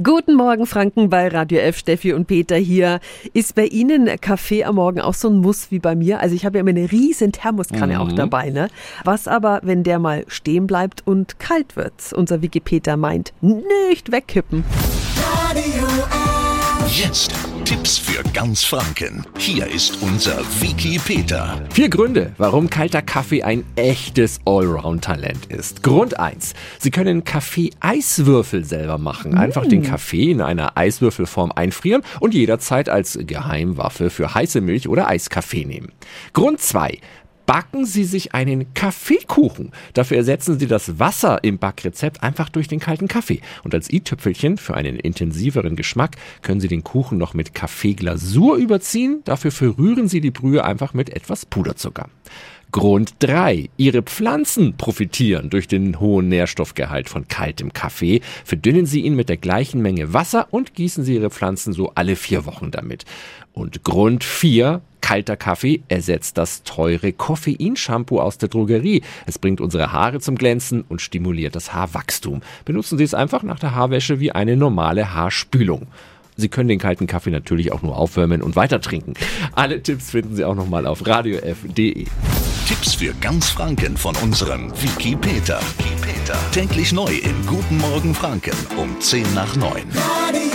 Guten Morgen, Franken bei Radio F. Steffi und Peter hier. Ist bei Ihnen Kaffee am Morgen auch so ein Muss wie bei mir? Also ich habe ja immer eine riesen Thermoskanne mhm. auch dabei, ne? Was aber, wenn der mal stehen bleibt und kalt wird? Unser Wikipedia meint, nicht wegkippen. Radio F. Jetzt Tipps für ganz Franken. Hier ist unser Wiki Peter. Vier Gründe, warum kalter Kaffee ein echtes Allround-Talent ist. Grund 1. Sie können Kaffee-Eiswürfel selber machen. Einfach mm. den Kaffee in einer Eiswürfelform einfrieren und jederzeit als Geheimwaffe für heiße Milch oder Eiskaffee nehmen. Grund 2 backen Sie sich einen Kaffeekuchen. Dafür ersetzen Sie das Wasser im Backrezept einfach durch den kalten Kaffee. Und als i-Tüpfelchen für einen intensiveren Geschmack können Sie den Kuchen noch mit Kaffeeglasur überziehen. Dafür verrühren Sie die Brühe einfach mit etwas Puderzucker. Grund 3. Ihre Pflanzen profitieren durch den hohen Nährstoffgehalt von kaltem Kaffee. Verdünnen Sie ihn mit der gleichen Menge Wasser und gießen Sie Ihre Pflanzen so alle vier Wochen damit. Und Grund 4. Kalter Kaffee ersetzt das teure Koffeinshampoo aus der Drogerie. Es bringt unsere Haare zum Glänzen und stimuliert das Haarwachstum. Benutzen Sie es einfach nach der Haarwäsche wie eine normale Haarspülung. Sie können den kalten Kaffee natürlich auch nur aufwärmen und weiter trinken. Alle Tipps finden Sie auch nochmal auf radiof.de. Tipps für ganz Franken von unserem Wiki Peter. Wiki Peter. Täglich neu im Guten Morgen Franken um 10 nach 9. Radio